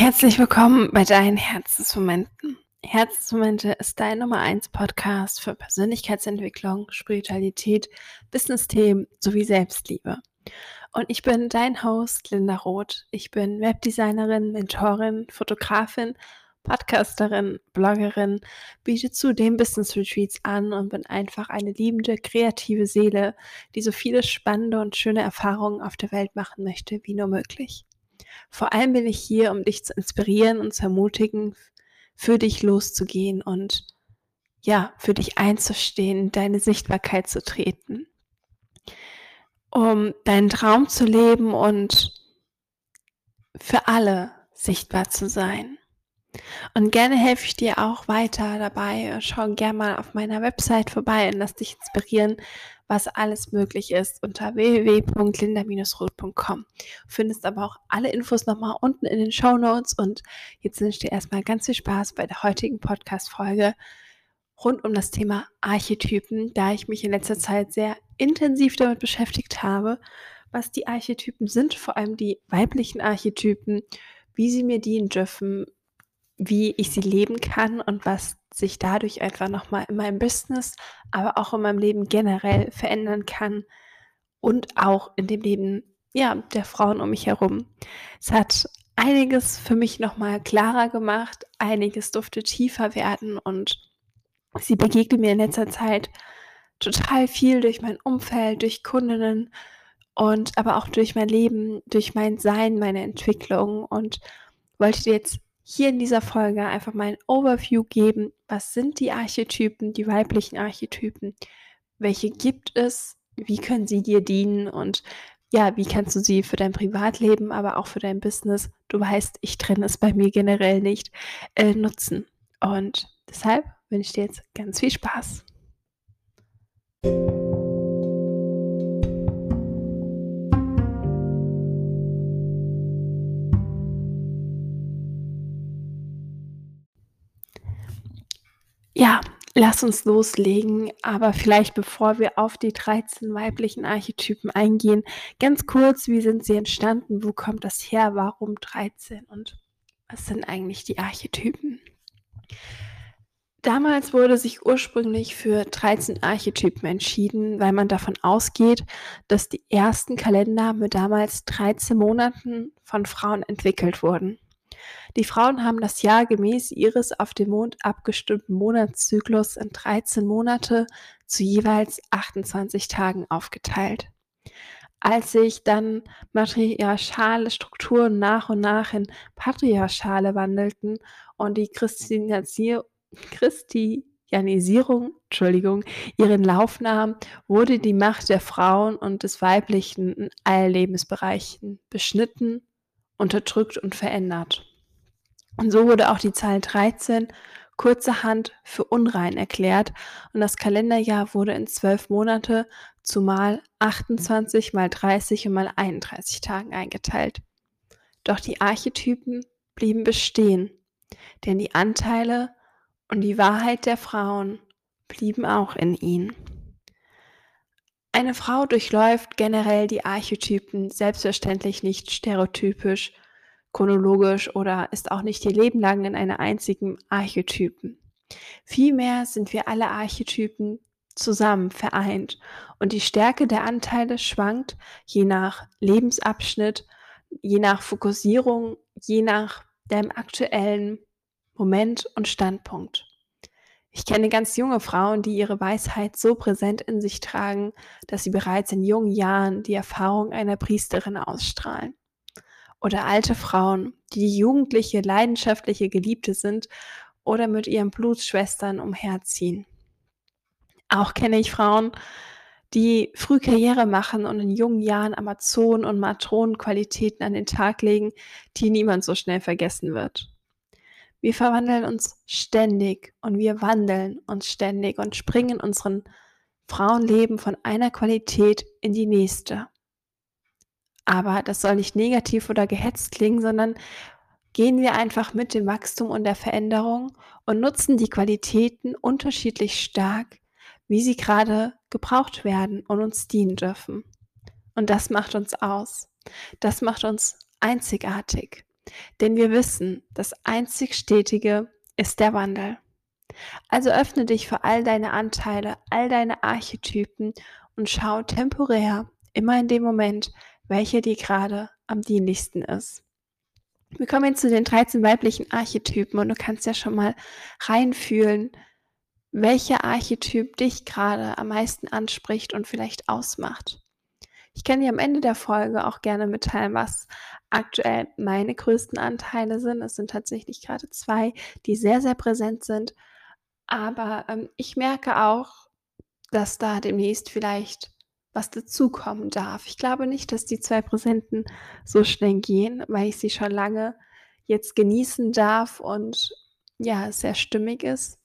Herzlich willkommen bei deinen Herzensmomenten. Herzensmomente ist dein Nummer 1 Podcast für Persönlichkeitsentwicklung, Spiritualität, Business-Themen sowie Selbstliebe. Und ich bin dein Host Linda Roth. Ich bin Webdesignerin, Mentorin, Fotografin, Podcasterin, Bloggerin, biete zudem Business Retreats an und bin einfach eine liebende, kreative Seele, die so viele spannende und schöne Erfahrungen auf der Welt machen möchte wie nur möglich. Vor allem bin ich hier, um dich zu inspirieren und zu ermutigen, für dich loszugehen und ja, für dich einzustehen, deine Sichtbarkeit zu treten, um deinen Traum zu leben und für alle sichtbar zu sein. Und gerne helfe ich dir auch weiter dabei. Schau gerne mal auf meiner Website vorbei und lass dich inspirieren, was alles möglich ist unter www.linda-roth.com. Findest aber auch alle Infos nochmal unten in den Show Notes und jetzt wünsche ich dir erstmal ganz viel Spaß bei der heutigen Podcast-Folge rund um das Thema Archetypen, da ich mich in letzter Zeit sehr intensiv damit beschäftigt habe, was die Archetypen sind, vor allem die weiblichen Archetypen, wie sie mir dienen dürfen, wie ich sie leben kann und was sich dadurch einfach nochmal in meinem Business, aber auch in meinem Leben generell verändern kann und auch in dem Leben ja, der Frauen um mich herum. Es hat einiges für mich nochmal klarer gemacht, einiges durfte tiefer werden und sie begegnet mir in letzter Zeit total viel durch mein Umfeld, durch Kundinnen und aber auch durch mein Leben, durch mein Sein, meine Entwicklung und wollte dir jetzt hier in dieser Folge einfach mal ein Overview geben. Was sind die Archetypen, die weiblichen Archetypen? Welche gibt es? Wie können sie dir dienen? Und ja, wie kannst du sie für dein Privatleben, aber auch für dein Business, du weißt, ich trenne es bei mir generell nicht, äh, nutzen? Und deshalb wünsche ich dir jetzt ganz viel Spaß. Ja, lass uns loslegen, aber vielleicht bevor wir auf die 13 weiblichen Archetypen eingehen, ganz kurz, wie sind sie entstanden? Wo kommt das her? Warum 13? Und was sind eigentlich die Archetypen? Damals wurde sich ursprünglich für 13 Archetypen entschieden, weil man davon ausgeht, dass die ersten Kalender mit damals 13 Monaten von Frauen entwickelt wurden. Die Frauen haben das Jahr gemäß ihres auf den Mond abgestimmten Monatszyklus in 13 Monate zu jeweils 28 Tagen aufgeteilt. Als sich dann matriarchale Strukturen nach und nach in patriarchale wandelten und die Christianisierung Entschuldigung, ihren Lauf nahm, wurde die Macht der Frauen und des Weiblichen in allen Lebensbereichen beschnitten, unterdrückt und verändert. Und so wurde auch die Zahl 13 kurzerhand für unrein erklärt und das Kalenderjahr wurde in zwölf Monate zumal 28 mal 30 und mal 31 Tagen eingeteilt. Doch die Archetypen blieben bestehen, denn die Anteile und die Wahrheit der Frauen blieben auch in ihnen. Eine Frau durchläuft generell die Archetypen selbstverständlich nicht stereotypisch chronologisch oder ist auch nicht ihr Leben lang in einer einzigen Archetypen. Vielmehr sind wir alle Archetypen zusammen vereint und die Stärke der Anteile schwankt je nach Lebensabschnitt, je nach Fokussierung, je nach dem aktuellen Moment und Standpunkt. Ich kenne ganz junge Frauen, die ihre Weisheit so präsent in sich tragen, dass sie bereits in jungen Jahren die Erfahrung einer Priesterin ausstrahlen oder alte Frauen, die jugendliche, leidenschaftliche Geliebte sind oder mit ihren Blutsschwestern umherziehen. Auch kenne ich Frauen, die früh Karriere machen und in jungen Jahren Amazonen- und Matronenqualitäten an den Tag legen, die niemand so schnell vergessen wird. Wir verwandeln uns ständig und wir wandeln uns ständig und springen unseren Frauenleben von einer Qualität in die nächste. Aber das soll nicht negativ oder gehetzt klingen, sondern gehen wir einfach mit dem Wachstum und der Veränderung und nutzen die Qualitäten unterschiedlich stark, wie sie gerade gebraucht werden und uns dienen dürfen. Und das macht uns aus. Das macht uns einzigartig. Denn wir wissen, das einzig Stetige ist der Wandel. Also öffne dich für all deine Anteile, all deine Archetypen und schau temporär, immer in dem Moment, welcher dir gerade am dienlichsten ist. Wir kommen jetzt zu den 13 weiblichen Archetypen und du kannst ja schon mal reinfühlen, welcher Archetyp dich gerade am meisten anspricht und vielleicht ausmacht. Ich kann dir am Ende der Folge auch gerne mitteilen, was aktuell meine größten Anteile sind. Es sind tatsächlich gerade zwei, die sehr, sehr präsent sind. Aber ähm, ich merke auch, dass da demnächst vielleicht was dazukommen darf. Ich glaube nicht, dass die zwei Präsenten so schnell gehen, weil ich sie schon lange jetzt genießen darf und ja, sehr stimmig ist.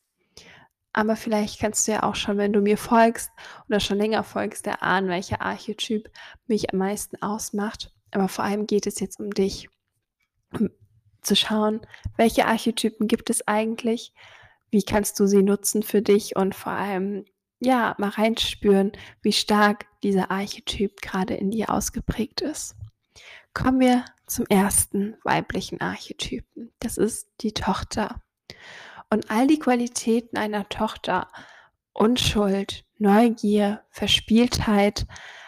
Aber vielleicht kannst du ja auch schon, wenn du mir folgst oder schon länger folgst, erahnen, welcher Archetyp mich am meisten ausmacht. Aber vor allem geht es jetzt um dich. Um zu schauen, welche Archetypen gibt es eigentlich? Wie kannst du sie nutzen für dich? Und vor allem, ja, mal reinspüren, wie stark dieser Archetyp gerade in dir ausgeprägt ist. Kommen wir zum ersten weiblichen Archetypen. Das ist die Tochter. Und all die Qualitäten einer Tochter, Unschuld, Neugier, Verspieltheit,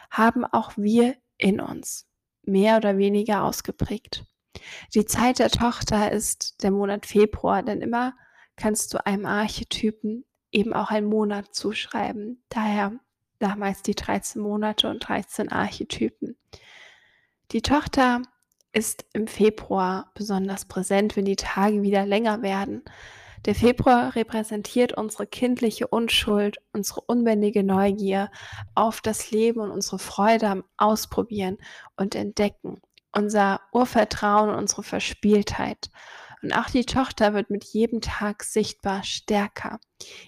haben auch wir in uns, mehr oder weniger ausgeprägt. Die Zeit der Tochter ist der Monat Februar, denn immer kannst du einem Archetypen eben auch einen Monat zuschreiben. Daher damals die 13 Monate und 13 Archetypen. Die Tochter ist im Februar besonders präsent, wenn die Tage wieder länger werden. Der Februar repräsentiert unsere kindliche Unschuld, unsere unbändige Neugier auf das Leben und unsere Freude am Ausprobieren und Entdecken, unser Urvertrauen und unsere Verspieltheit. Und auch die Tochter wird mit jedem Tag sichtbar stärker.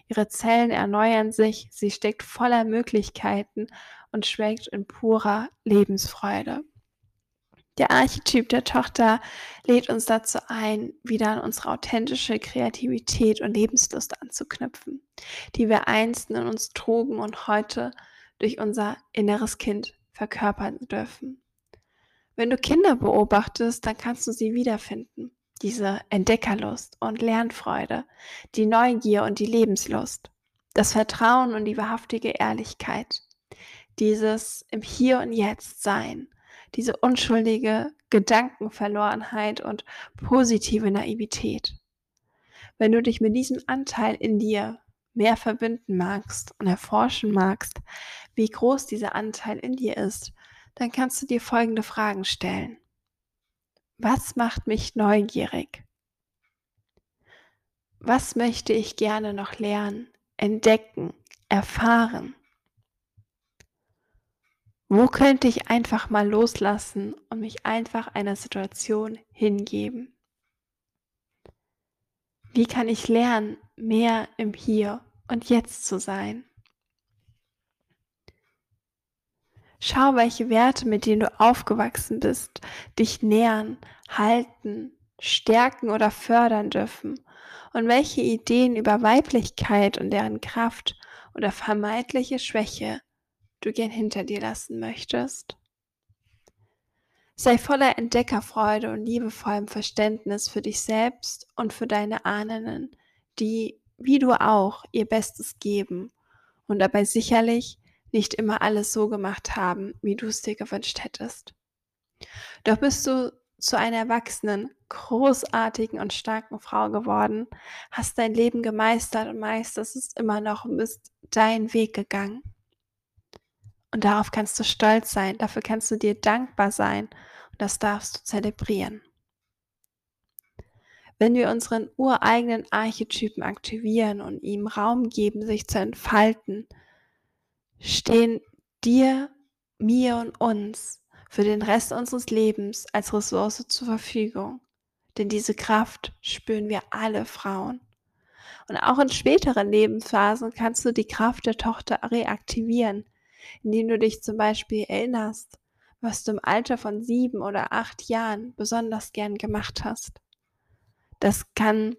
Ihre Zellen erneuern sich, sie steckt voller Möglichkeiten und schwelgt in purer Lebensfreude. Der Archetyp der Tochter lädt uns dazu ein, wieder an unsere authentische Kreativität und Lebenslust anzuknüpfen, die wir einst in uns trugen und heute durch unser inneres Kind verkörpern dürfen. Wenn du Kinder beobachtest, dann kannst du sie wiederfinden. Diese Entdeckerlust und Lernfreude, die Neugier und die Lebenslust, das Vertrauen und die wahrhaftige Ehrlichkeit, dieses im Hier und Jetzt sein diese unschuldige Gedankenverlorenheit und positive Naivität. Wenn du dich mit diesem Anteil in dir mehr verbinden magst und erforschen magst, wie groß dieser Anteil in dir ist, dann kannst du dir folgende Fragen stellen. Was macht mich neugierig? Was möchte ich gerne noch lernen, entdecken, erfahren? Wo könnte ich einfach mal loslassen und mich einfach einer Situation hingeben? Wie kann ich lernen, mehr im Hier und Jetzt zu sein? Schau, welche Werte, mit denen du aufgewachsen bist, dich nähern, halten, stärken oder fördern dürfen und welche Ideen über Weiblichkeit und deren Kraft oder vermeintliche Schwäche du gern hinter dir lassen möchtest. Sei voller Entdeckerfreude und liebevollem Verständnis für dich selbst und für deine Ahnen, die, wie du auch, ihr Bestes geben und dabei sicherlich nicht immer alles so gemacht haben, wie du es dir gewünscht hättest. Doch bist du zu einer erwachsenen, großartigen und starken Frau geworden, hast dein Leben gemeistert und meisterst es immer noch und bist deinen Weg gegangen. Und darauf kannst du stolz sein, dafür kannst du dir dankbar sein und das darfst du zelebrieren. Wenn wir unseren ureigenen Archetypen aktivieren und ihm Raum geben, sich zu entfalten, stehen dir, mir und uns für den Rest unseres Lebens als Ressource zur Verfügung. Denn diese Kraft spüren wir alle Frauen. Und auch in späteren Lebensphasen kannst du die Kraft der Tochter reaktivieren, indem du dich zum Beispiel erinnerst, was du im Alter von sieben oder acht Jahren besonders gern gemacht hast. Das kann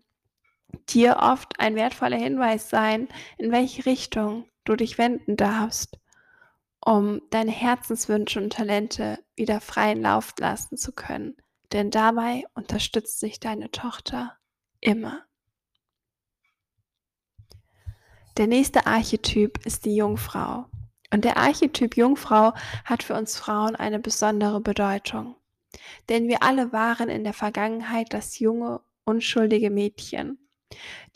dir oft ein wertvoller Hinweis sein, in welche Richtung du dich wenden darfst, um deine Herzenswünsche und Talente wieder freien Lauf lassen zu können, denn dabei unterstützt sich deine Tochter immer. Der nächste Archetyp ist die Jungfrau. Und der Archetyp Jungfrau hat für uns Frauen eine besondere Bedeutung. Denn wir alle waren in der Vergangenheit das junge, unschuldige Mädchen.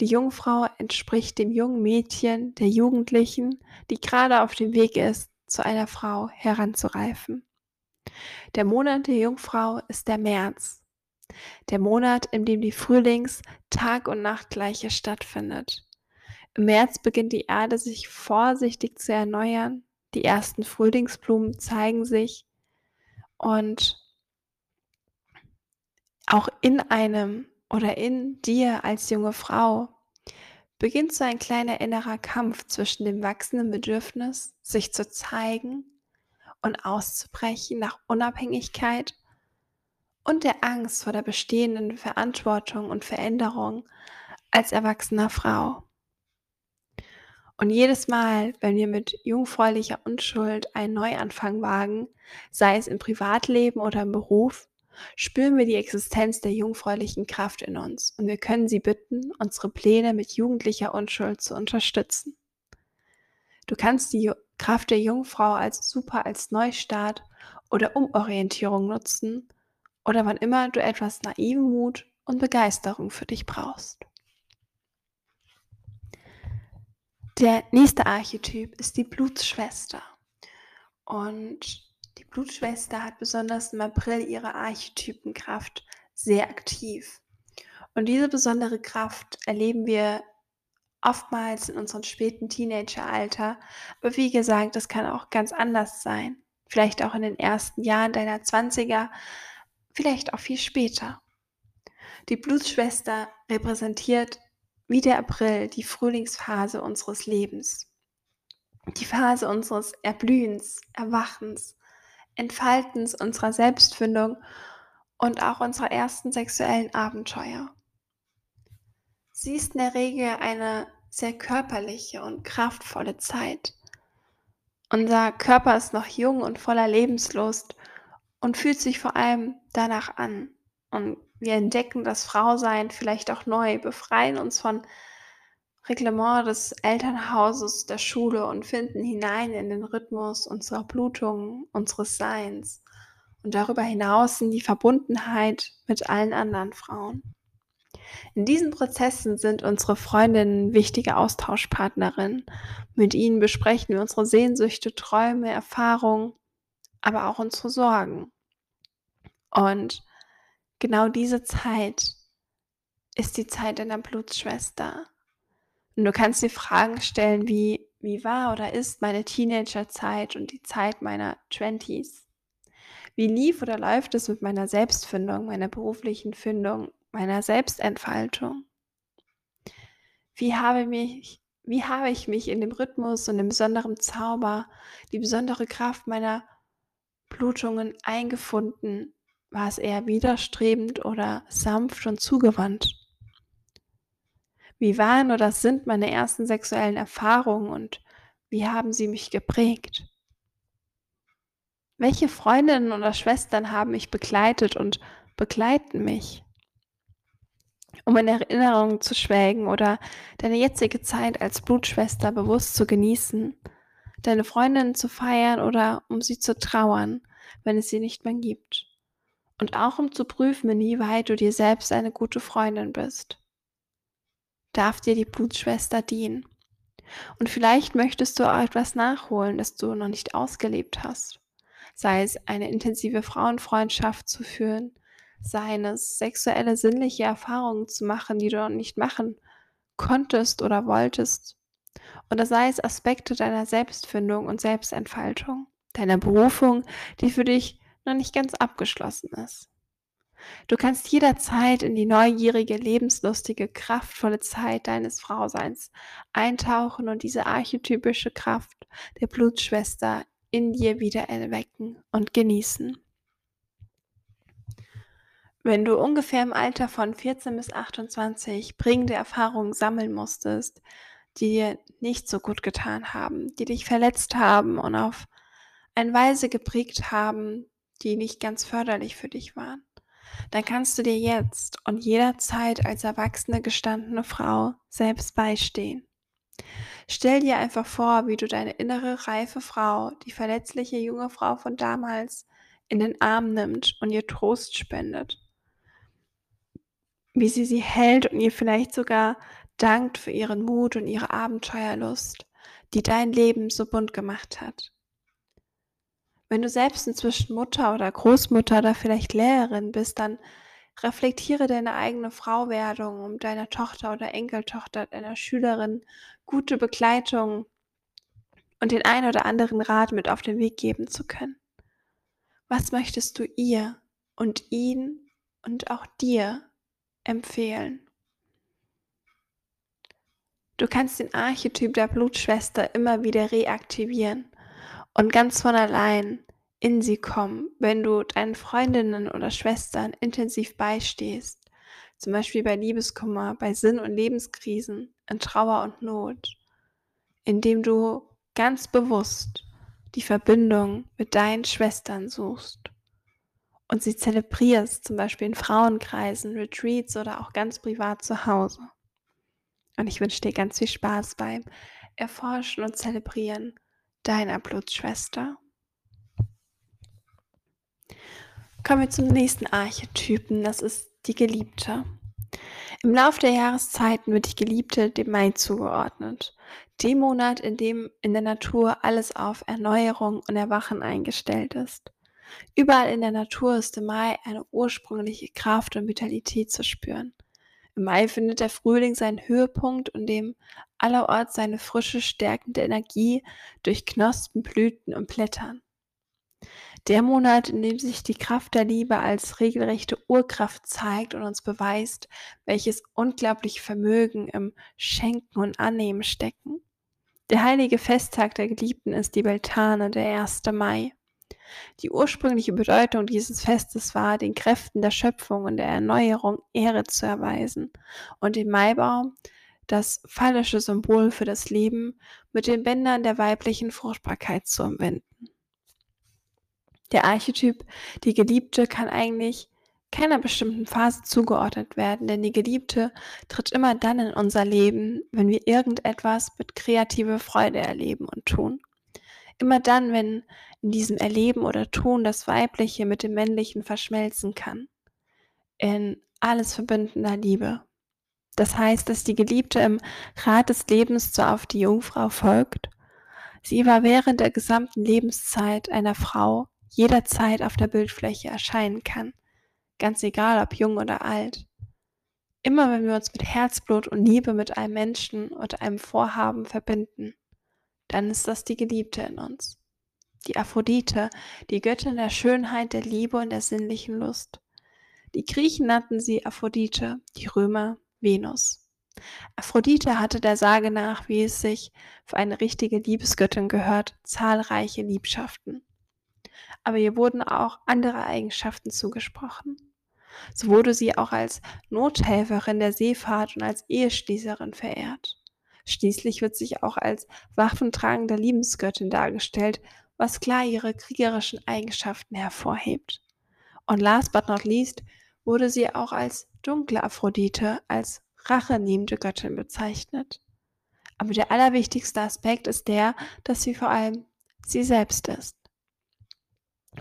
Die Jungfrau entspricht dem jungen Mädchen, der Jugendlichen, die gerade auf dem Weg ist, zu einer Frau heranzureifen. Der Monat der Jungfrau ist der März, der Monat, in dem die Frühlings-, Tag- und Nachtgleiche stattfindet. Im März beginnt die Erde sich vorsichtig zu erneuern, die ersten Frühlingsblumen zeigen sich und auch in einem oder in dir als junge Frau beginnt so ein kleiner innerer Kampf zwischen dem wachsenden Bedürfnis, sich zu zeigen und auszubrechen nach Unabhängigkeit und der Angst vor der bestehenden Verantwortung und Veränderung als erwachsener Frau. Und jedes Mal, wenn wir mit jungfräulicher Unschuld einen Neuanfang wagen, sei es im Privatleben oder im Beruf, spüren wir die Existenz der jungfräulichen Kraft in uns und wir können sie bitten, unsere Pläne mit jugendlicher Unschuld zu unterstützen. Du kannst die Kraft der Jungfrau als super als Neustart oder Umorientierung nutzen oder wann immer du etwas naiven Mut und Begeisterung für dich brauchst. Der nächste Archetyp ist die Blutsschwester. Und die Blutschwester hat besonders im April ihre Archetypenkraft sehr aktiv. Und diese besondere Kraft erleben wir oftmals in unserem späten Teenageralter. Aber wie gesagt, das kann auch ganz anders sein. Vielleicht auch in den ersten Jahren deiner 20er, vielleicht auch viel später. Die Blutschwester repräsentiert wie der April die Frühlingsphase unseres Lebens. Die Phase unseres Erblühens, Erwachens, Entfaltens unserer Selbstfindung und auch unserer ersten sexuellen Abenteuer. Sie ist in der Regel eine sehr körperliche und kraftvolle Zeit. Unser Körper ist noch jung und voller Lebenslust und fühlt sich vor allem danach an. Und wir entdecken das Frausein vielleicht auch neu, befreien uns von Reglement des Elternhauses, der Schule und finden hinein in den Rhythmus unserer Blutung, unseres Seins und darüber hinaus in die Verbundenheit mit allen anderen Frauen. In diesen Prozessen sind unsere Freundinnen wichtige Austauschpartnerinnen. Mit ihnen besprechen wir unsere Sehnsüchte, Träume, Erfahrungen, aber auch unsere Sorgen. Und genau diese Zeit ist die Zeit deiner Blutsschwester. Und du kannst dir Fragen stellen wie, wie war oder ist meine Teenagerzeit und die Zeit meiner Twenties? Wie lief oder läuft es mit meiner Selbstfindung, meiner beruflichen Findung, meiner Selbstentfaltung? Wie habe, mich, wie habe ich mich in dem Rhythmus und dem besonderen Zauber, die besondere Kraft meiner Blutungen eingefunden? War es eher widerstrebend oder sanft und zugewandt? Wie waren oder sind meine ersten sexuellen Erfahrungen und wie haben sie mich geprägt? Welche Freundinnen oder Schwestern haben mich begleitet und begleiten mich? Um in Erinnerungen zu schwelgen oder deine jetzige Zeit als Blutschwester bewusst zu genießen, deine Freundinnen zu feiern oder um sie zu trauern, wenn es sie nicht mehr gibt. Und auch um zu prüfen, inwieweit du dir selbst eine gute Freundin bist darf dir die Blutschwester dienen. Und vielleicht möchtest du auch etwas nachholen, das du noch nicht ausgelebt hast. Sei es eine intensive Frauenfreundschaft zu führen, sei es sexuelle, sinnliche Erfahrungen zu machen, die du noch nicht machen konntest oder wolltest. Oder sei es Aspekte deiner Selbstfindung und Selbstentfaltung, deiner Berufung, die für dich noch nicht ganz abgeschlossen ist. Du kannst jederzeit in die neugierige, lebenslustige, kraftvolle Zeit deines Frauseins eintauchen und diese archetypische Kraft der Blutschwester in dir wieder erwecken und genießen. Wenn du ungefähr im Alter von 14 bis 28 bringende Erfahrungen sammeln musstest, die dir nicht so gut getan haben, die dich verletzt haben und auf eine Weise geprägt haben, die nicht ganz förderlich für dich waren, dann kannst du dir jetzt und jederzeit als erwachsene gestandene Frau selbst beistehen. Stell dir einfach vor, wie du deine innere reife Frau, die verletzliche junge Frau von damals, in den Arm nimmt und ihr Trost spendet. Wie sie sie hält und ihr vielleicht sogar dankt für ihren Mut und ihre Abenteuerlust, die dein Leben so bunt gemacht hat. Wenn du selbst inzwischen Mutter oder Großmutter oder vielleicht Lehrerin bist, dann reflektiere deine eigene Frauwerdung, um deiner Tochter oder Enkeltochter, deiner Schülerin gute Begleitung und den ein oder anderen Rat mit auf den Weg geben zu können. Was möchtest du ihr und ihn und auch dir empfehlen? Du kannst den Archetyp der Blutschwester immer wieder reaktivieren und ganz von allein in sie kommen, wenn du deinen Freundinnen oder Schwestern intensiv beistehst, zum Beispiel bei Liebeskummer, bei Sinn- und Lebenskrisen, in Trauer und Not, indem du ganz bewusst die Verbindung mit deinen Schwestern suchst und sie zelebrierst, zum Beispiel in Frauenkreisen, Retreats oder auch ganz privat zu Hause. Und ich wünsche dir ganz viel Spaß beim Erforschen und Zelebrieren deiner Blutschwester. Kommen wir zum nächsten Archetypen, das ist die Geliebte. Im Laufe der Jahreszeiten wird die Geliebte dem Mai zugeordnet, dem Monat, in dem in der Natur alles auf Erneuerung und Erwachen eingestellt ist. Überall in der Natur ist im Mai eine ursprüngliche Kraft und Vitalität zu spüren. Im Mai findet der Frühling seinen Höhepunkt, in dem allerorts seine frische, stärkende Energie durch Knospen, Blüten und Blättern. Der Monat, in dem sich die Kraft der Liebe als regelrechte Urkraft zeigt und uns beweist, welches unglaubliche Vermögen im Schenken und Annehmen stecken. Der heilige Festtag der Geliebten ist die Beltane, der 1. Mai. Die ursprüngliche Bedeutung dieses Festes war, den Kräften der Schöpfung und der Erneuerung Ehre zu erweisen und den Maibaum, das phallische Symbol für das Leben, mit den Bändern der weiblichen Fruchtbarkeit zu umwenden. Der Archetyp, die Geliebte, kann eigentlich keiner bestimmten Phase zugeordnet werden, denn die Geliebte tritt immer dann in unser Leben, wenn wir irgendetwas mit kreativer Freude erleben und tun. Immer dann, wenn in diesem Erleben oder Tun das Weibliche mit dem Männlichen verschmelzen kann. In alles verbindender Liebe. Das heißt, dass die Geliebte im Rat des Lebens zwar auf die Jungfrau folgt, sie war während der gesamten Lebenszeit einer Frau jederzeit auf der Bildfläche erscheinen kann, ganz egal ob jung oder alt. Immer wenn wir uns mit Herzblut und Liebe mit einem Menschen oder einem Vorhaben verbinden, dann ist das die Geliebte in uns. Die Aphrodite, die Göttin der Schönheit, der Liebe und der sinnlichen Lust. Die Griechen nannten sie Aphrodite, die Römer Venus. Aphrodite hatte der Sage nach, wie es sich für eine richtige Liebesgöttin gehört, zahlreiche Liebschaften. Aber ihr wurden auch andere Eigenschaften zugesprochen. So wurde sie auch als Nothelferin der Seefahrt und als Eheschließerin verehrt. Schließlich wird sich auch als waffentragende Liebesgöttin dargestellt, was klar ihre kriegerischen Eigenschaften hervorhebt. Und last but not least wurde sie auch als dunkle Aphrodite, als rachenehmende Göttin bezeichnet. Aber der allerwichtigste Aspekt ist der, dass sie vor allem sie selbst ist.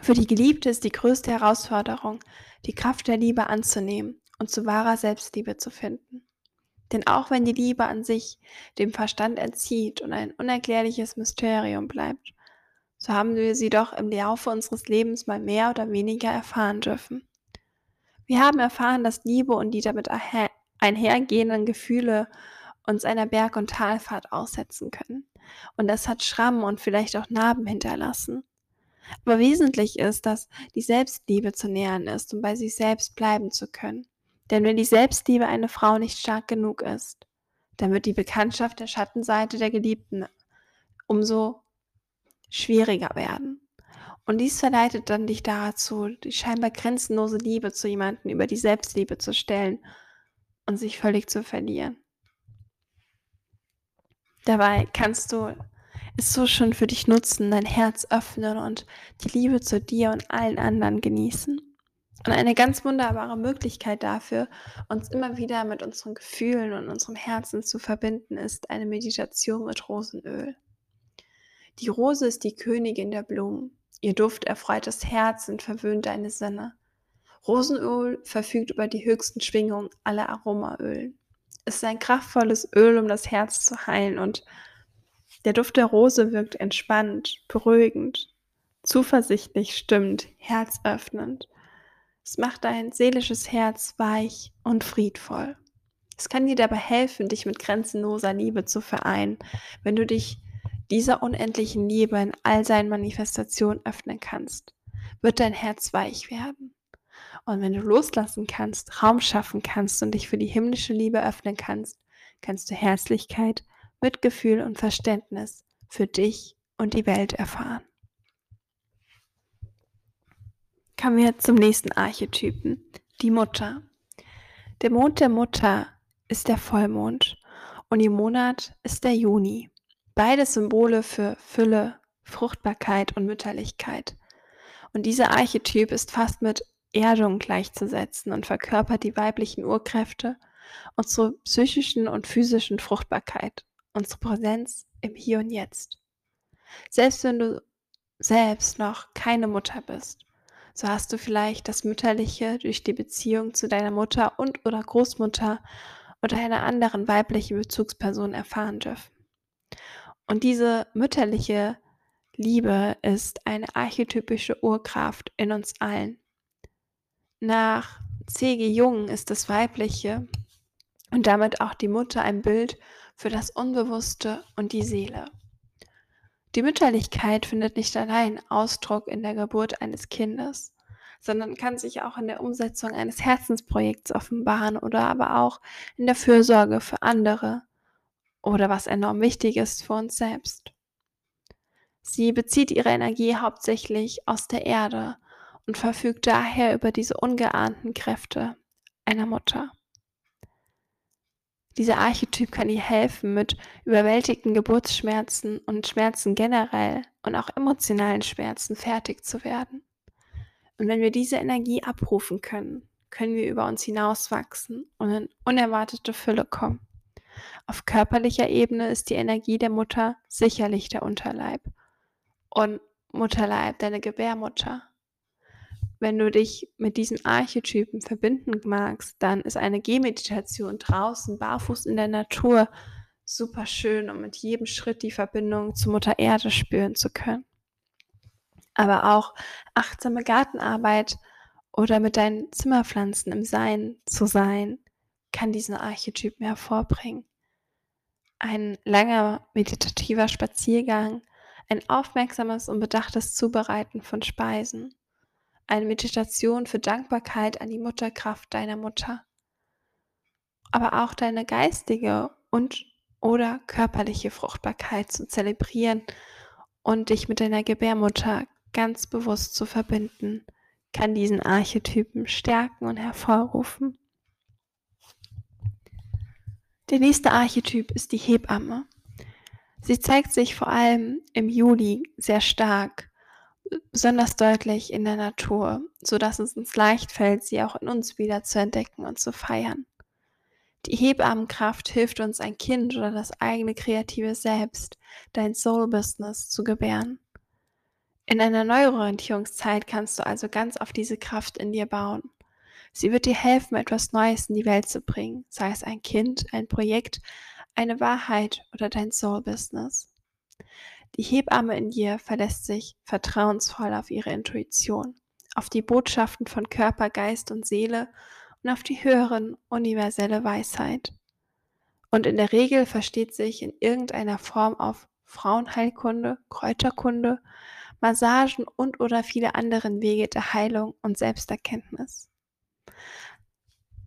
Für die Geliebte ist die größte Herausforderung, die Kraft der Liebe anzunehmen und zu wahrer Selbstliebe zu finden. Denn auch wenn die Liebe an sich dem Verstand entzieht und ein unerklärliches Mysterium bleibt, so haben wir sie doch im Laufe unseres Lebens mal mehr oder weniger erfahren dürfen. Wir haben erfahren, dass Liebe und die damit einhergehenden Gefühle uns einer Berg- und Talfahrt aussetzen können. Und das hat Schrammen und vielleicht auch Narben hinterlassen. Aber wesentlich ist, dass die Selbstliebe zu nähern ist, um bei sich selbst bleiben zu können. Denn wenn die Selbstliebe einer Frau nicht stark genug ist, dann wird die Bekanntschaft der Schattenseite der Geliebten umso schwieriger werden. Und dies verleitet dann dich dazu, die scheinbar grenzenlose Liebe zu jemandem über die Selbstliebe zu stellen und sich völlig zu verlieren. Dabei kannst du es so schon für dich nutzen, dein Herz öffnen und die Liebe zu dir und allen anderen genießen. Und eine ganz wunderbare Möglichkeit dafür, uns immer wieder mit unseren Gefühlen und unserem Herzen zu verbinden, ist eine Meditation mit Rosenöl. Die Rose ist die Königin der Blumen. Ihr Duft erfreut das Herz und verwöhnt deine Sinne. Rosenöl verfügt über die höchsten Schwingungen aller Aromaölen. Es ist ein kraftvolles Öl, um das Herz zu heilen und der Duft der Rose wirkt entspannt, beruhigend, zuversichtlich stimmt, herzöffnend. Es macht dein seelisches Herz weich und friedvoll. Es kann dir dabei helfen, dich mit grenzenloser Liebe zu vereinen, wenn du dich dieser unendlichen Liebe in all seinen Manifestationen öffnen kannst, wird dein Herz weich werden. Und wenn du loslassen kannst, Raum schaffen kannst und dich für die himmlische Liebe öffnen kannst, kannst du Herzlichkeit, Mitgefühl und Verständnis für dich und die Welt erfahren. Kommen wir zum nächsten Archetypen, die Mutter. Der Mond der Mutter ist der Vollmond und ihr Monat ist der Juni. Beide Symbole für Fülle, Fruchtbarkeit und Mütterlichkeit. Und dieser Archetyp ist fast mit Erdung gleichzusetzen und verkörpert die weiblichen Urkräfte, unsere psychischen und physischen Fruchtbarkeit, unsere Präsenz im Hier und Jetzt. Selbst wenn du selbst noch keine Mutter bist, so hast du vielleicht das Mütterliche durch die Beziehung zu deiner Mutter und oder Großmutter oder einer anderen weiblichen Bezugsperson erfahren dürfen. Und diese mütterliche Liebe ist eine archetypische Urkraft in uns allen. Nach C.G. Jung ist das Weibliche und damit auch die Mutter ein Bild für das Unbewusste und die Seele. Die Mütterlichkeit findet nicht allein Ausdruck in der Geburt eines Kindes, sondern kann sich auch in der Umsetzung eines Herzensprojekts offenbaren oder aber auch in der Fürsorge für andere oder was enorm wichtig ist für uns selbst. Sie bezieht ihre Energie hauptsächlich aus der Erde und verfügt daher über diese ungeahnten Kräfte einer Mutter. Dieser Archetyp kann ihr helfen, mit überwältigten Geburtsschmerzen und Schmerzen generell und auch emotionalen Schmerzen fertig zu werden. Und wenn wir diese Energie abrufen können, können wir über uns hinauswachsen und in unerwartete Fülle kommen. Auf körperlicher Ebene ist die Energie der Mutter sicherlich der Unterleib. Und Mutterleib, deine Gebärmutter. Wenn du dich mit diesen Archetypen verbinden magst, dann ist eine Gehmeditation draußen, barfuß in der Natur, super schön, um mit jedem Schritt die Verbindung zu Mutter Erde spüren zu können. Aber auch achtsame Gartenarbeit oder mit deinen Zimmerpflanzen im Sein zu sein, kann diesen Archetypen hervorbringen. Ein langer meditativer Spaziergang, ein aufmerksames und bedachtes Zubereiten von Speisen eine Meditation für Dankbarkeit an die Mutterkraft deiner Mutter, aber auch deine geistige und oder körperliche Fruchtbarkeit zu zelebrieren und dich mit deiner Gebärmutter ganz bewusst zu verbinden, kann diesen Archetypen stärken und hervorrufen. Der nächste Archetyp ist die Hebamme. Sie zeigt sich vor allem im Juli sehr stark besonders deutlich in der Natur, sodass es uns leicht fällt, sie auch in uns wieder zu entdecken und zu feiern. Die Hebammenkraft hilft uns, ein Kind oder das eigene kreative Selbst, dein Soul-Business zu gebären. In einer Neuorientierungszeit kannst du also ganz auf diese Kraft in dir bauen. Sie wird dir helfen, etwas Neues in die Welt zu bringen, sei es ein Kind, ein Projekt, eine Wahrheit oder dein Soul-Business. Die Hebamme in dir verlässt sich vertrauensvoll auf ihre Intuition, auf die Botschaften von Körper, Geist und Seele und auf die höheren universelle Weisheit. Und in der Regel versteht sich in irgendeiner Form auf Frauenheilkunde, Kräuterkunde, Massagen und oder viele anderen Wege der Heilung und Selbsterkenntnis.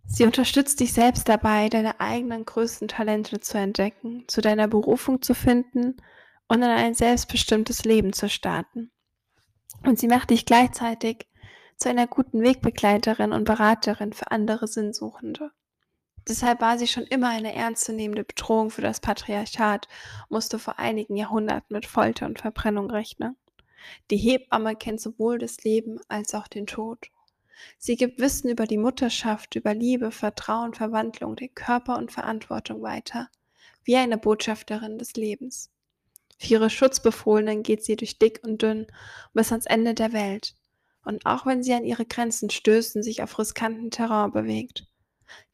Sie unterstützt dich selbst dabei, deine eigenen größten Talente zu entdecken, zu deiner Berufung zu finden und in ein selbstbestimmtes Leben zu starten. Und sie macht dich gleichzeitig zu einer guten Wegbegleiterin und Beraterin für andere Sinnsuchende. Deshalb war sie schon immer eine ernstzunehmende Bedrohung für das Patriarchat, musste vor einigen Jahrhunderten mit Folter und Verbrennung rechnen. Die Hebamme kennt sowohl das Leben als auch den Tod. Sie gibt Wissen über die Mutterschaft, über Liebe, Vertrauen, Verwandlung, den Körper und Verantwortung weiter, wie eine Botschafterin des Lebens. Für ihre Schutzbefohlenen geht sie durch dick und dünn bis ans Ende der Welt. Und auch wenn sie an ihre Grenzen stößt und sich auf riskanten Terrain bewegt.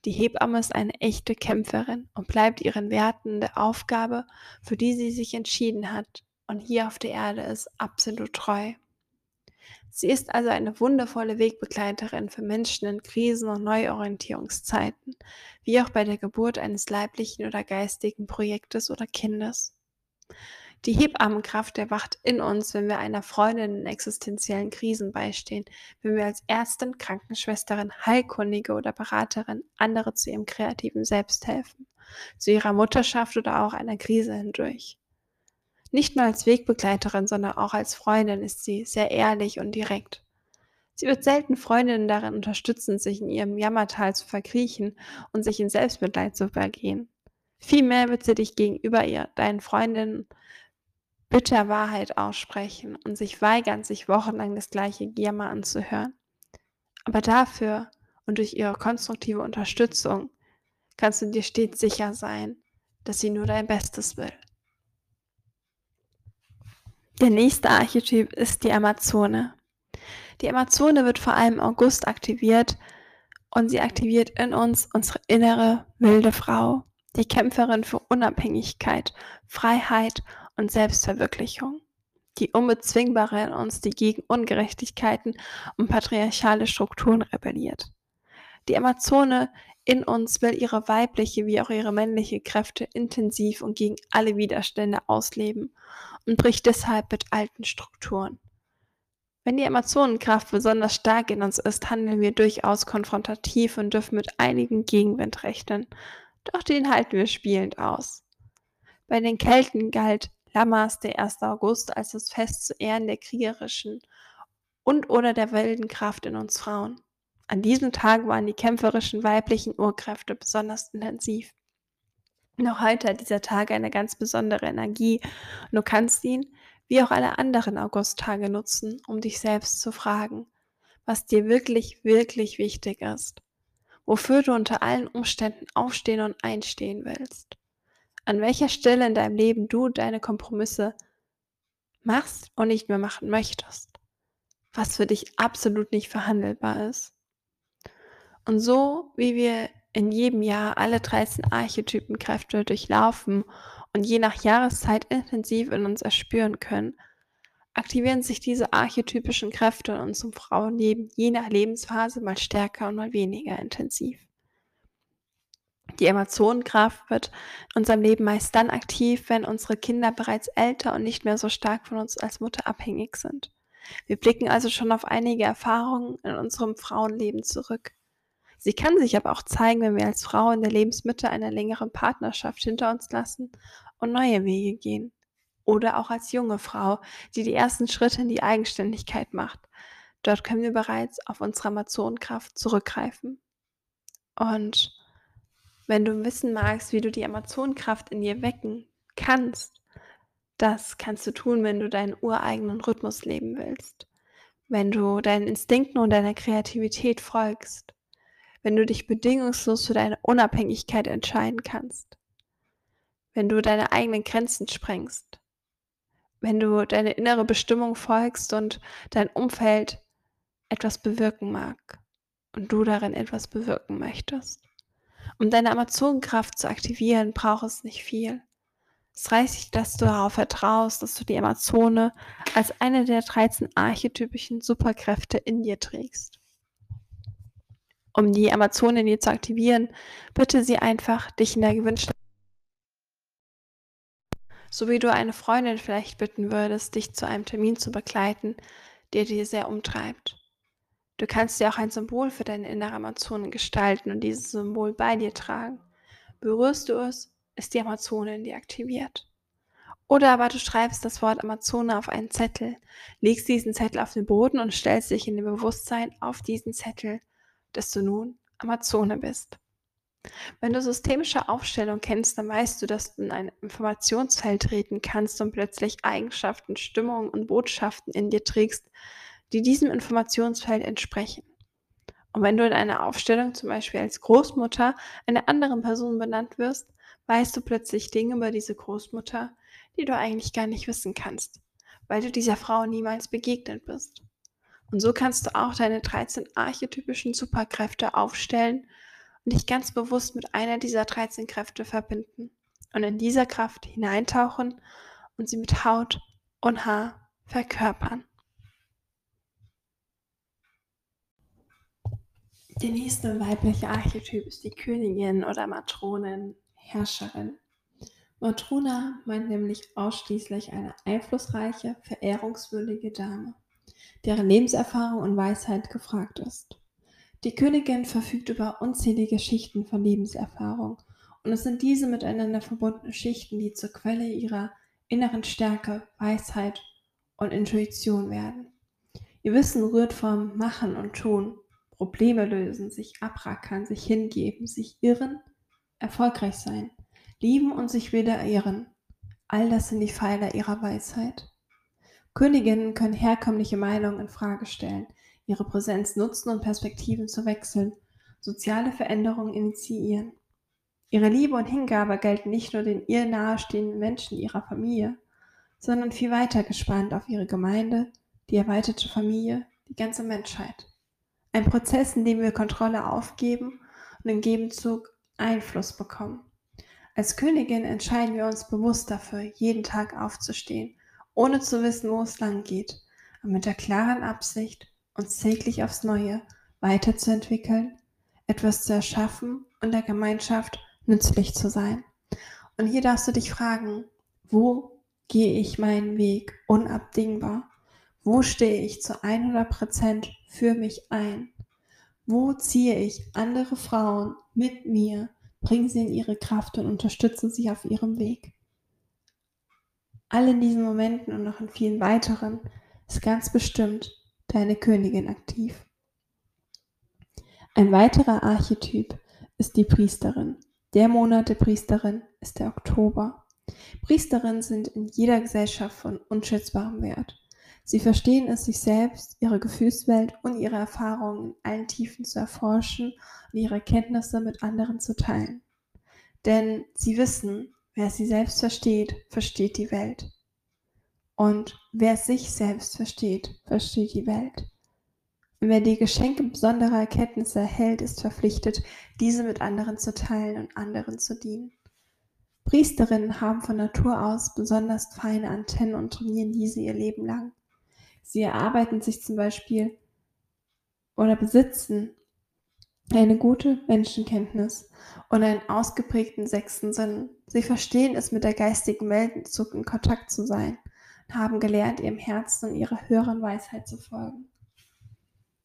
Die Hebamme ist eine echte Kämpferin und bleibt ihren Werten der Aufgabe, für die sie sich entschieden hat und hier auf der Erde ist, absolut treu. Sie ist also eine wundervolle Wegbegleiterin für Menschen in Krisen und Neuorientierungszeiten, wie auch bei der Geburt eines leiblichen oder geistigen Projektes oder Kindes. Die Hebammenkraft erwacht in uns, wenn wir einer Freundin in existenziellen Krisen beistehen, wenn wir als Ärztin, Krankenschwesterin, Heilkundige oder Beraterin andere zu ihrem kreativen Selbst helfen, zu ihrer Mutterschaft oder auch einer Krise hindurch. Nicht nur als Wegbegleiterin, sondern auch als Freundin ist sie sehr ehrlich und direkt. Sie wird selten Freundinnen darin unterstützen, sich in ihrem Jammertal zu verkriechen und sich in Selbstmitleid zu vergehen. Vielmehr wird sie dich gegenüber ihr, deinen Freundinnen, bitter Wahrheit aussprechen und sich weigern, sich wochenlang das gleiche Jammer anzuhören. Aber dafür und durch ihre konstruktive Unterstützung kannst du dir stets sicher sein, dass sie nur dein Bestes will. Der nächste Archetyp ist die Amazone. Die Amazone wird vor allem im August aktiviert und sie aktiviert in uns unsere innere wilde Frau, die Kämpferin für Unabhängigkeit, Freiheit und Selbstverwirklichung, die Unbezwingbare in uns, die gegen Ungerechtigkeiten und patriarchale Strukturen rebelliert. Die Amazone in uns will ihre weibliche wie auch ihre männliche Kräfte intensiv und gegen alle Widerstände ausleben und bricht deshalb mit alten Strukturen. Wenn die Amazonenkraft besonders stark in uns ist, handeln wir durchaus konfrontativ und dürfen mit einigen Gegenwind rechnen, doch den halten wir spielend aus. Bei den Kelten galt Lammers der 1. August als das Fest zu Ehren der kriegerischen und oder der wilden Kraft in uns Frauen. An diesem Tag waren die kämpferischen weiblichen Urkräfte besonders intensiv. Noch heute hat dieser Tag eine ganz besondere Energie und du kannst ihn, wie auch alle anderen Augusttage, nutzen, um dich selbst zu fragen, was dir wirklich, wirklich wichtig ist, wofür du unter allen Umständen aufstehen und einstehen willst, an welcher Stelle in deinem Leben du deine Kompromisse machst und nicht mehr machen möchtest, was für dich absolut nicht verhandelbar ist. Und so wie wir in jedem Jahr alle 13 Archetypenkräfte durchlaufen und je nach Jahreszeit intensiv in uns erspüren können, aktivieren sich diese archetypischen Kräfte in unserem Frauenleben je nach Lebensphase mal stärker und mal weniger intensiv. Die Amazonenkraft wird in unserem Leben meist dann aktiv, wenn unsere Kinder bereits älter und nicht mehr so stark von uns als Mutter abhängig sind. Wir blicken also schon auf einige Erfahrungen in unserem Frauenleben zurück. Sie kann sich aber auch zeigen, wenn wir als Frau in der Lebensmitte einer längeren Partnerschaft hinter uns lassen und neue Wege gehen. Oder auch als junge Frau, die die ersten Schritte in die Eigenständigkeit macht. Dort können wir bereits auf unsere Amazonenkraft zurückgreifen. Und wenn du wissen magst, wie du die Amazonenkraft in dir wecken kannst, das kannst du tun, wenn du deinen ureigenen Rhythmus leben willst. Wenn du deinen Instinkten und deiner Kreativität folgst wenn du dich bedingungslos für deine Unabhängigkeit entscheiden kannst, wenn du deine eigenen Grenzen sprengst, wenn du deine innere Bestimmung folgst und dein Umfeld etwas bewirken mag und du darin etwas bewirken möchtest. Um deine Amazonenkraft zu aktivieren, braucht es nicht viel. Es reicht, dass du darauf vertraust, dass du die Amazone als eine der 13 archetypischen Superkräfte in dir trägst um die Amazone in dir zu aktivieren, bitte sie einfach, dich in der gewünschten so wie du eine Freundin vielleicht bitten würdest, dich zu einem Termin zu begleiten, der dir sehr umtreibt. Du kannst dir auch ein Symbol für deine innere Amazone gestalten und dieses Symbol bei dir tragen. Berührst du es, ist die Amazone in dir aktiviert. Oder aber du schreibst das Wort Amazone auf einen Zettel, legst diesen Zettel auf den Boden und stellst dich in dem Bewusstsein auf diesen Zettel dass du nun Amazone bist. Wenn du systemische Aufstellung kennst, dann weißt du, dass du in ein Informationsfeld treten kannst und plötzlich Eigenschaften, Stimmungen und Botschaften in dir trägst, die diesem Informationsfeld entsprechen. Und wenn du in einer Aufstellung zum Beispiel als Großmutter einer anderen Person benannt wirst, weißt du plötzlich Dinge über diese Großmutter, die du eigentlich gar nicht wissen kannst, weil du dieser Frau niemals begegnet bist. Und so kannst du auch deine 13 archetypischen Superkräfte aufstellen und dich ganz bewusst mit einer dieser 13 Kräfte verbinden und in dieser Kraft hineintauchen und sie mit Haut und Haar verkörpern. Der nächste weibliche Archetyp ist die Königin oder Matronin, Herrscherin. Matrona meint nämlich ausschließlich eine einflussreiche, verehrungswürdige Dame, deren Lebenserfahrung und Weisheit gefragt ist. Die Königin verfügt über unzählige Schichten von Lebenserfahrung und es sind diese miteinander verbundene Schichten, die zur Quelle ihrer inneren Stärke, Weisheit und Intuition werden. Ihr Wissen rührt vom Machen und Tun, Probleme lösen, sich abrackern, sich hingeben, sich irren, erfolgreich sein, lieben und sich wieder ehren. All das sind die Pfeiler ihrer Weisheit. Königinnen können herkömmliche Meinungen in Frage stellen, ihre Präsenz nutzen und Perspektiven zu wechseln, soziale Veränderungen initiieren. Ihre Liebe und Hingabe gelten nicht nur den ihr nahestehenden Menschen ihrer Familie, sondern viel weiter gespannt auf ihre Gemeinde, die erweiterte Familie, die ganze Menschheit. Ein Prozess, in dem wir Kontrolle aufgeben und im Gegenzug Einfluss bekommen. Als Königin entscheiden wir uns bewusst dafür, jeden Tag aufzustehen, ohne zu wissen, wo es lang geht, aber mit der klaren Absicht, uns täglich aufs Neue weiterzuentwickeln, etwas zu erschaffen und der Gemeinschaft nützlich zu sein. Und hier darfst du dich fragen, wo gehe ich meinen Weg unabdingbar? Wo stehe ich zu 100% für mich ein? Wo ziehe ich andere Frauen mit mir, bringe sie in ihre Kraft und unterstütze sie auf ihrem Weg? All in diesen Momenten und noch in vielen weiteren ist ganz bestimmt deine Königin aktiv. Ein weiterer Archetyp ist die Priesterin. Der Monat der Priesterin ist der Oktober. Priesterinnen sind in jeder Gesellschaft von unschätzbarem Wert. Sie verstehen es, sich selbst, ihre Gefühlswelt und ihre Erfahrungen in allen Tiefen zu erforschen und ihre Kenntnisse mit anderen zu teilen. Denn sie wissen, wer sie selbst versteht, versteht die Welt. Und wer sich selbst versteht, versteht die Welt. Und wer die Geschenke besonderer Erkenntnisse erhält, ist verpflichtet, diese mit anderen zu teilen und anderen zu dienen. Priesterinnen haben von Natur aus besonders feine Antennen und trainieren diese ihr Leben lang. Sie erarbeiten sich zum Beispiel oder besitzen eine gute Menschenkenntnis und einen ausgeprägten sechsten Sinn. Sie verstehen es, mit der geistigen Welt in Kontakt zu sein und haben gelernt, ihrem Herzen und ihrer höheren Weisheit zu folgen.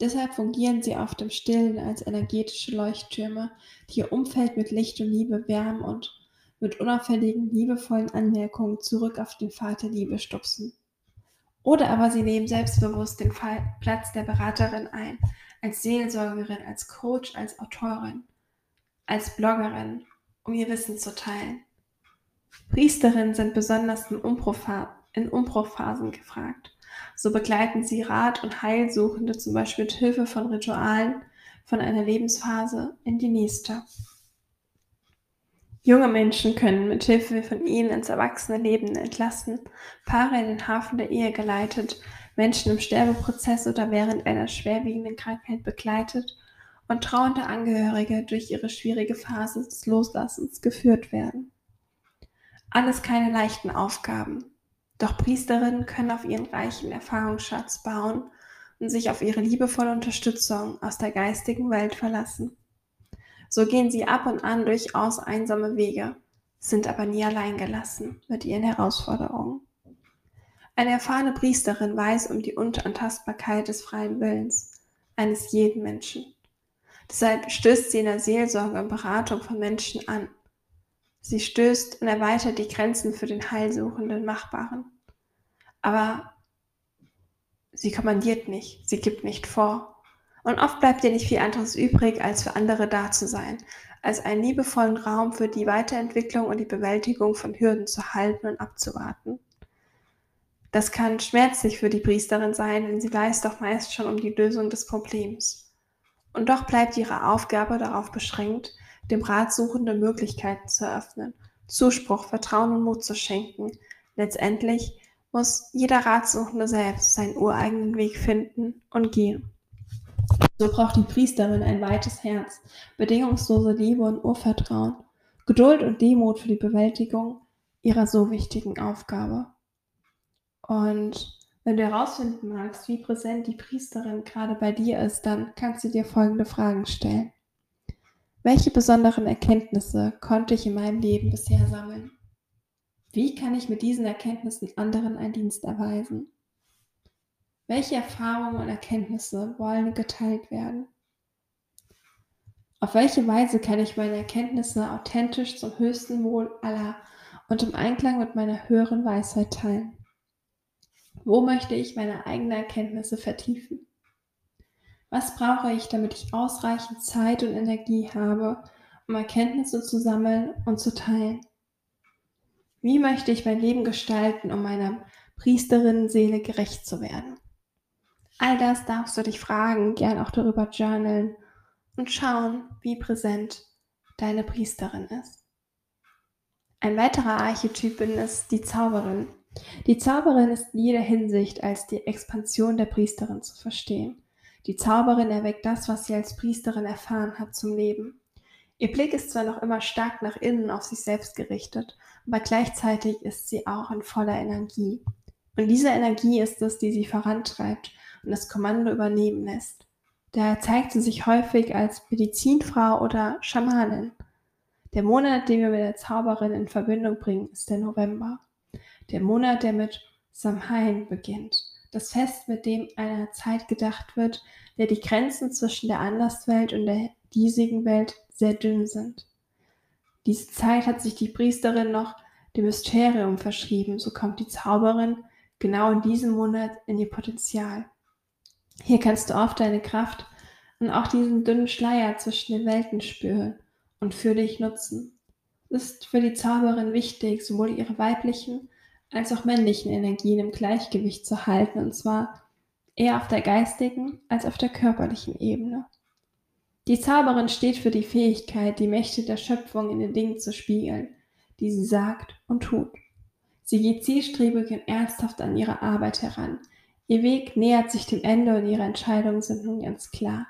Deshalb fungieren sie oft im Stillen als energetische Leuchttürme, die ihr Umfeld mit Licht und Liebe wärmen und mit unauffälligen, liebevollen Anmerkungen zurück auf den der Liebe stupsen. Oder aber sie nehmen selbstbewusst den Platz der Beraterin ein, als Seelsorgerin, als Coach, als Autorin, als Bloggerin, um ihr Wissen zu teilen. Priesterinnen sind besonders in, Umbruchphasen gefragt. So begleiten sie Rat- und Heilsuchende zum Beispiel mit Hilfe von Ritualen von einer Lebensphase in die nächste. Junge Menschen können mit Hilfe von ihnen ins erwachsene Leben entlassen, Paare in den Hafen der Ehe geleitet, Menschen im Sterbeprozess oder während einer schwerwiegenden Krankheit begleitet und trauernde Angehörige durch ihre schwierige Phase des Loslassens geführt werden. Alles keine leichten Aufgaben. Doch Priesterinnen können auf ihren reichen Erfahrungsschatz bauen und sich auf ihre liebevolle Unterstützung aus der geistigen Welt verlassen. So gehen sie ab und an durchaus einsame Wege, sind aber nie allein gelassen mit ihren Herausforderungen. Eine erfahrene Priesterin weiß um die Unantastbarkeit des freien Willens eines jeden Menschen. Deshalb stößt sie in der Seelsorge und Beratung von Menschen an. Sie stößt und erweitert die Grenzen für den Heilsuchenden Machbaren. Aber sie kommandiert nicht, sie gibt nicht vor. Und oft bleibt dir nicht viel anderes übrig, als für andere da zu sein, als einen liebevollen Raum für die Weiterentwicklung und die Bewältigung von Hürden zu halten und abzuwarten. Das kann schmerzlich für die Priesterin sein, denn sie weiß doch meist schon um die Lösung des Problems. Und doch bleibt ihre Aufgabe darauf beschränkt, dem Ratsuchenden Möglichkeiten zu eröffnen, Zuspruch, Vertrauen und Mut zu schenken. Letztendlich muss jeder Ratsuchende selbst seinen ureigenen Weg finden und gehen. So braucht die Priesterin ein weites Herz, bedingungslose Liebe und Urvertrauen, Geduld und Demut für die Bewältigung ihrer so wichtigen Aufgabe. Und wenn du herausfinden magst, wie präsent die Priesterin gerade bei dir ist, dann kannst du dir folgende Fragen stellen. Welche besonderen Erkenntnisse konnte ich in meinem Leben bisher sammeln? Wie kann ich mit diesen Erkenntnissen anderen einen Dienst erweisen? Welche Erfahrungen und Erkenntnisse wollen geteilt werden? Auf welche Weise kann ich meine Erkenntnisse authentisch zum höchsten Wohl aller und im Einklang mit meiner höheren Weisheit teilen? Wo möchte ich meine eigenen Erkenntnisse vertiefen? Was brauche ich, damit ich ausreichend Zeit und Energie habe, um Erkenntnisse zu sammeln und zu teilen? Wie möchte ich mein Leben gestalten, um meiner Priesterinnenseele gerecht zu werden? All das darfst du dich fragen, gern auch darüber journalen und schauen, wie präsent deine Priesterin ist. Ein weiterer Archetyp ist die Zauberin. Die Zauberin ist in jeder Hinsicht als die Expansion der Priesterin zu verstehen. Die Zauberin erweckt das, was sie als Priesterin erfahren hat, zum Leben. Ihr Blick ist zwar noch immer stark nach innen auf sich selbst gerichtet, aber gleichzeitig ist sie auch in voller Energie. Und diese Energie ist es, die sie vorantreibt und das Kommando übernehmen lässt. Daher zeigt sie sich häufig als Medizinfrau oder Schamanin. Der Monat, den wir mit der Zauberin in Verbindung bringen, ist der November. Der Monat, der mit Samhain beginnt. Das Fest, mit dem einer Zeit gedacht wird, der die Grenzen zwischen der Anderswelt und der diesigen Welt sehr dünn sind. Diese Zeit hat sich die Priesterin noch dem Mysterium verschrieben, so kommt die Zauberin genau in diesem Monat in ihr Potenzial. Hier kannst du oft deine Kraft und auch diesen dünnen Schleier zwischen den Welten spüren und für dich nutzen. Es ist für die Zauberin wichtig, sowohl ihre weiblichen als auch männlichen Energien im Gleichgewicht zu halten, und zwar eher auf der geistigen als auf der körperlichen Ebene. Die Zauberin steht für die Fähigkeit, die Mächte der Schöpfung in den Dingen zu spiegeln, die sie sagt und tut. Sie geht zielstrebig und ernsthaft an ihre Arbeit heran, Ihr Weg nähert sich dem Ende und ihre Entscheidungen sind nun ganz klar.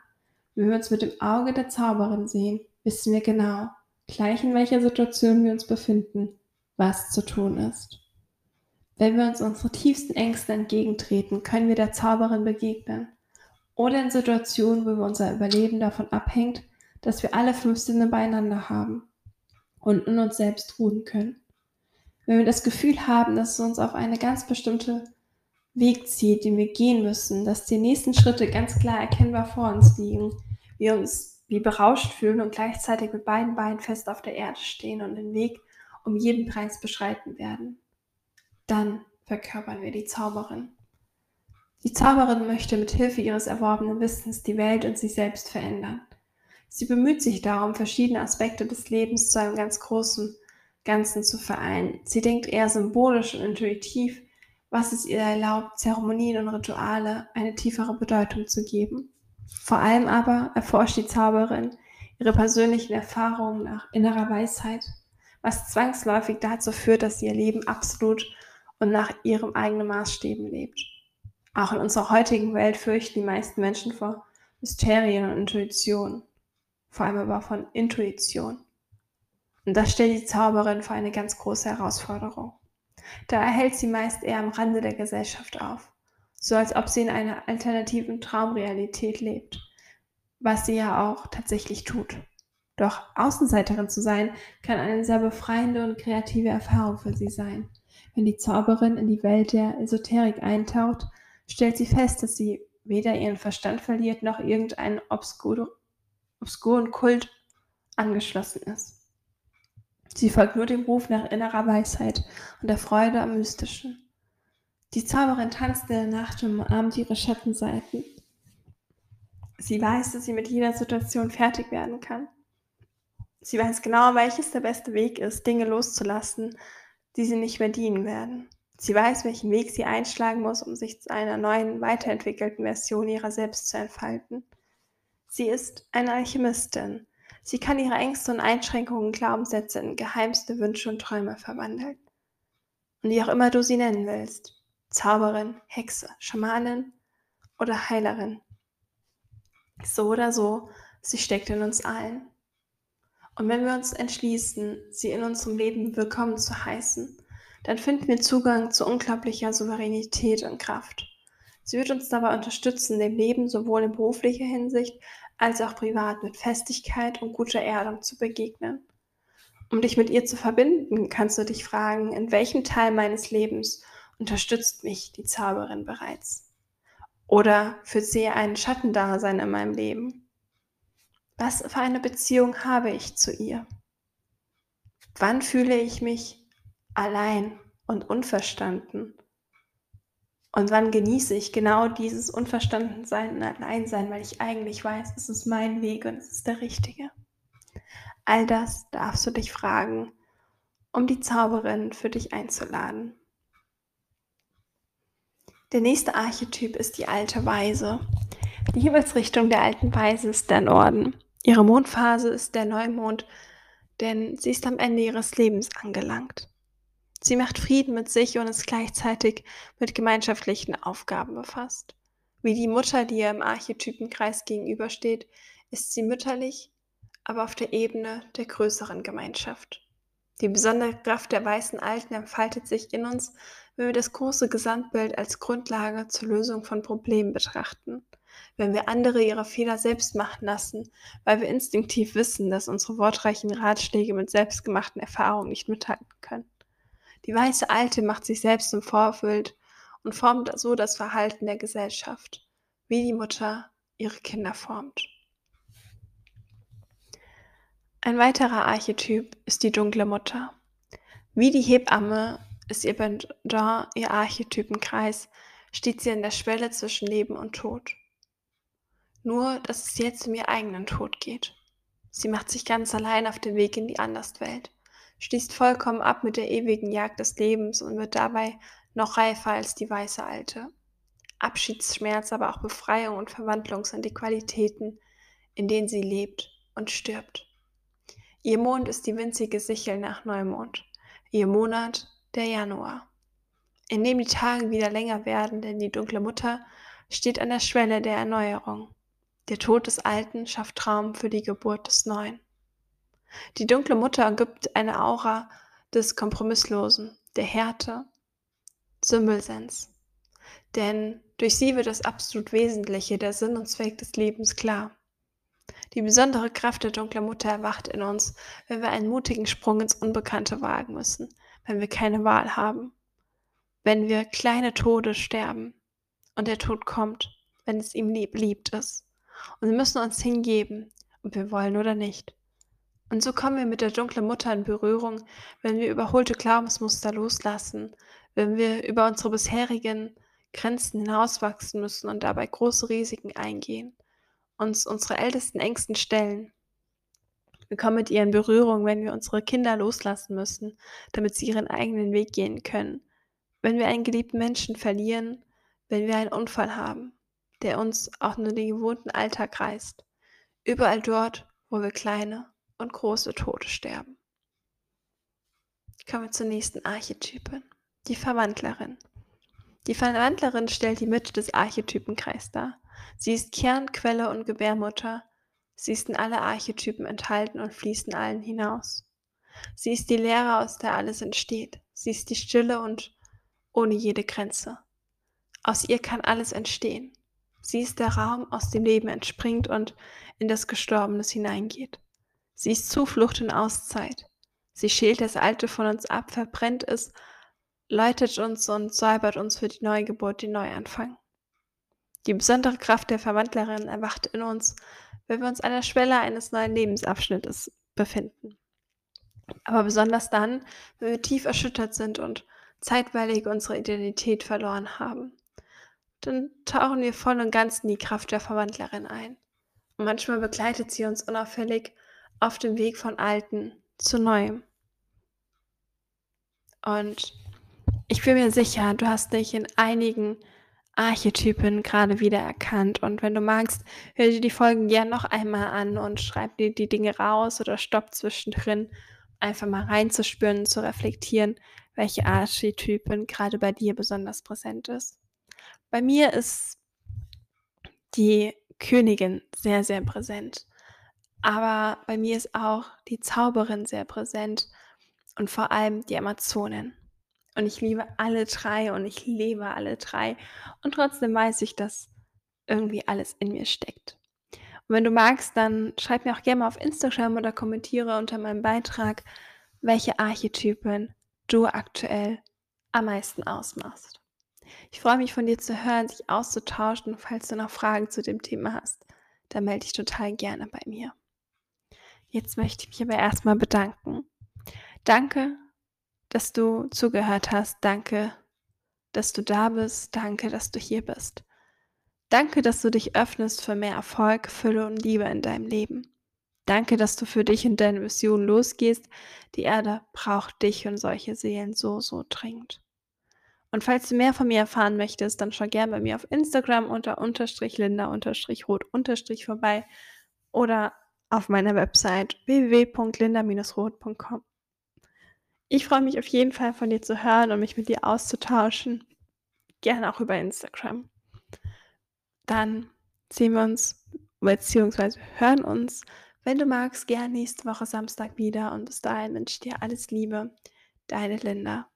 Wenn wir uns mit dem Auge der Zauberin sehen, wissen wir genau, gleich in welcher Situation wir uns befinden, was zu tun ist. Wenn wir uns unsere tiefsten Ängste entgegentreten, können wir der Zauberin begegnen. Oder in Situationen, wo unser Überleben davon abhängt, dass wir alle fünf Sinne beieinander haben und in uns selbst ruhen können. Wenn wir das Gefühl haben, dass es uns auf eine ganz bestimmte Weg zieht, den wir gehen müssen, dass die nächsten Schritte ganz klar erkennbar vor uns liegen, wir uns wie berauscht fühlen und gleichzeitig mit beiden Beinen fest auf der Erde stehen und den Weg um jeden Preis beschreiten werden. Dann verkörpern wir die Zauberin. Die Zauberin möchte mit Hilfe ihres erworbenen Wissens die Welt und sich selbst verändern. Sie bemüht sich darum, verschiedene Aspekte des Lebens zu einem ganz großen Ganzen zu vereinen. Sie denkt eher symbolisch und intuitiv, was es ihr erlaubt, Zeremonien und Rituale eine tiefere Bedeutung zu geben. Vor allem aber erforscht die Zauberin ihre persönlichen Erfahrungen nach innerer Weisheit, was zwangsläufig dazu führt, dass sie ihr Leben absolut und nach ihrem eigenen Maßstäben lebt. Auch in unserer heutigen Welt fürchten die meisten Menschen vor Mysterien und Intuition, vor allem aber von Intuition. Und das stellt die Zauberin vor eine ganz große Herausforderung. Da erhält sie meist eher am Rande der Gesellschaft auf, so als ob sie in einer alternativen Traumrealität lebt, was sie ja auch tatsächlich tut. Doch Außenseiterin zu sein, kann eine sehr befreiende und kreative Erfahrung für sie sein. Wenn die Zauberin in die Welt der Esoterik eintaucht, stellt sie fest, dass sie weder ihren Verstand verliert noch irgendeinen obskur obskuren Kult angeschlossen ist. Sie folgt nur dem Ruf nach innerer Weisheit und der Freude am Mystischen. Die Zauberin tanzt in der Nacht und umarmt ihre Schattenseiten. Sie weiß, dass sie mit jeder Situation fertig werden kann. Sie weiß genau, welches der beste Weg ist, Dinge loszulassen, die sie nicht mehr dienen werden. Sie weiß, welchen Weg sie einschlagen muss, um sich zu einer neuen, weiterentwickelten Version ihrer selbst zu entfalten. Sie ist eine Alchemistin. Sie kann ihre Ängste und Einschränkungen, Glaubenssätze in geheimste Wünsche und Träume verwandeln. Und wie auch immer du sie nennen willst. Zauberin, Hexe, Schamanin oder Heilerin. So oder so, sie steckt in uns allen. Und wenn wir uns entschließen, sie in unserem Leben willkommen zu heißen, dann finden wir Zugang zu unglaublicher Souveränität und Kraft. Sie wird uns dabei unterstützen, dem Leben sowohl in beruflicher Hinsicht als auch privat mit Festigkeit und guter Erdung zu begegnen. Um dich mit ihr zu verbinden, kannst du dich fragen, in welchem Teil meines Lebens unterstützt mich die Zauberin bereits? Oder führt sie ein Schattendasein in meinem Leben? Was für eine Beziehung habe ich zu ihr? Wann fühle ich mich allein und unverstanden? Und wann genieße ich genau dieses Unverstandensein und Alleinsein, weil ich eigentlich weiß, es ist mein Weg und es ist der richtige? All das darfst du dich fragen, um die Zauberin für dich einzuladen. Der nächste Archetyp ist die alte Weise. Die Himmelsrichtung der alten Weise ist der Norden. Ihre Mondphase ist der Neumond, denn sie ist am Ende ihres Lebens angelangt. Sie macht Frieden mit sich und ist gleichzeitig mit gemeinschaftlichen Aufgaben befasst. Wie die Mutter, die ihr im Archetypenkreis gegenübersteht, ist sie mütterlich, aber auf der Ebene der größeren Gemeinschaft. Die besondere Kraft der weißen Alten entfaltet sich in uns, wenn wir das große Gesamtbild als Grundlage zur Lösung von Problemen betrachten wenn wir andere ihre Fehler selbst machen lassen, weil wir instinktiv wissen, dass unsere wortreichen Ratschläge mit selbstgemachten Erfahrungen nicht mithalten können. Die weiße Alte macht sich selbst im Vorbild und formt so das Verhalten der Gesellschaft, wie die Mutter ihre Kinder formt. Ein weiterer Archetyp ist die dunkle Mutter. Wie die Hebamme ist ihr Pendant, ihr Archetypenkreis, steht sie an der Schwelle zwischen Leben und Tod. Nur, dass es jetzt um ihr eigenen Tod geht. Sie macht sich ganz allein auf den Weg in die Anderswelt, schließt vollkommen ab mit der ewigen Jagd des Lebens und wird dabei noch reifer als die weiße Alte. Abschiedsschmerz, aber auch Befreiung und Verwandlung sind die Qualitäten, in denen sie lebt und stirbt. Ihr Mond ist die winzige Sichel nach Neumond, ihr Monat der Januar, in dem die Tage wieder länger werden, denn die dunkle Mutter steht an der Schwelle der Erneuerung. Der Tod des Alten schafft Raum für die Geburt des Neuen. Die dunkle Mutter gibt eine Aura des Kompromisslosen, der Härte, Symbolsens. Denn durch sie wird das absolut Wesentliche, der Sinn und Zweck des Lebens klar. Die besondere Kraft der dunklen Mutter erwacht in uns, wenn wir einen mutigen Sprung ins Unbekannte wagen müssen, wenn wir keine Wahl haben, wenn wir kleine Tode sterben und der Tod kommt, wenn es ihm lieb, liebt ist. Und wir müssen uns hingeben, ob wir wollen oder nicht. Und so kommen wir mit der dunklen Mutter in Berührung, wenn wir überholte Glaubensmuster loslassen, wenn wir über unsere bisherigen Grenzen hinauswachsen müssen und dabei große Risiken eingehen, uns unsere ältesten Ängsten stellen. Wir kommen mit ihr in Berührung, wenn wir unsere Kinder loslassen müssen, damit sie ihren eigenen Weg gehen können, wenn wir einen geliebten Menschen verlieren, wenn wir einen Unfall haben der uns auch nur den gewohnten Alltag reißt. Überall dort, wo wir kleine und große Tote sterben. Kommen wir zur nächsten Archetypin, die Verwandlerin. Die Verwandlerin stellt die Mitte des Archetypenkreises dar. Sie ist Kern, Quelle und Gebärmutter. Sie ist in alle Archetypen enthalten und fließt in allen hinaus. Sie ist die Lehre, aus der alles entsteht. Sie ist die Stille und ohne jede Grenze. Aus ihr kann alles entstehen. Sie ist der Raum, aus dem Leben entspringt und in das Gestorbenes hineingeht. Sie ist Zuflucht und Auszeit. Sie schält das Alte von uns ab, verbrennt es, läutet uns und säubert uns für die Neugeburt, den Neuanfang. Die besondere Kraft der Verwandlerin erwacht in uns, wenn wir uns an der Schwelle eines neuen Lebensabschnittes befinden. Aber besonders dann, wenn wir tief erschüttert sind und zeitweilig unsere Identität verloren haben dann tauchen wir voll und ganz in die Kraft der Verwandlerin ein. Und manchmal begleitet sie uns unauffällig auf dem Weg von Alten zu Neuem. Und ich bin mir sicher, du hast dich in einigen Archetypen gerade wiedererkannt. Und wenn du magst, hör dir die Folgen gerne noch einmal an und schreib dir die Dinge raus oder stopp zwischendrin, einfach mal reinzuspüren, zu reflektieren, welche Archetypen gerade bei dir besonders präsent ist. Bei mir ist die Königin sehr, sehr präsent. Aber bei mir ist auch die Zauberin sehr präsent und vor allem die Amazonen. Und ich liebe alle drei und ich lebe alle drei. Und trotzdem weiß ich, dass irgendwie alles in mir steckt. Und wenn du magst, dann schreib mir auch gerne mal auf Instagram oder kommentiere unter meinem Beitrag, welche Archetypen du aktuell am meisten ausmachst. Ich freue mich von dir zu hören, sich auszutauschen. Falls du noch Fragen zu dem Thema hast, dann melde dich total gerne bei mir. Jetzt möchte ich mich aber erstmal bedanken. Danke dass du zugehört hast. Danke, dass du da bist. Danke, dass du hier bist. Danke, dass du dich öffnest für mehr Erfolg, Fülle und Liebe in deinem Leben. Danke, dass du für dich und deine Vision losgehst. Die Erde braucht dich und solche Seelen so, so dringend. Und falls du mehr von mir erfahren möchtest, dann schau gerne bei mir auf Instagram unter unterstrich linda unterstrich rot unterstrich vorbei oder auf meiner Website www.linda-rot.com. Ich freue mich auf jeden Fall von dir zu hören und mich mit dir auszutauschen. Gerne auch über Instagram. Dann sehen wir uns beziehungsweise hören uns, wenn du magst, gerne nächste Woche Samstag wieder. Und bis dahin wünsche ich dir alles Liebe. Deine Linda.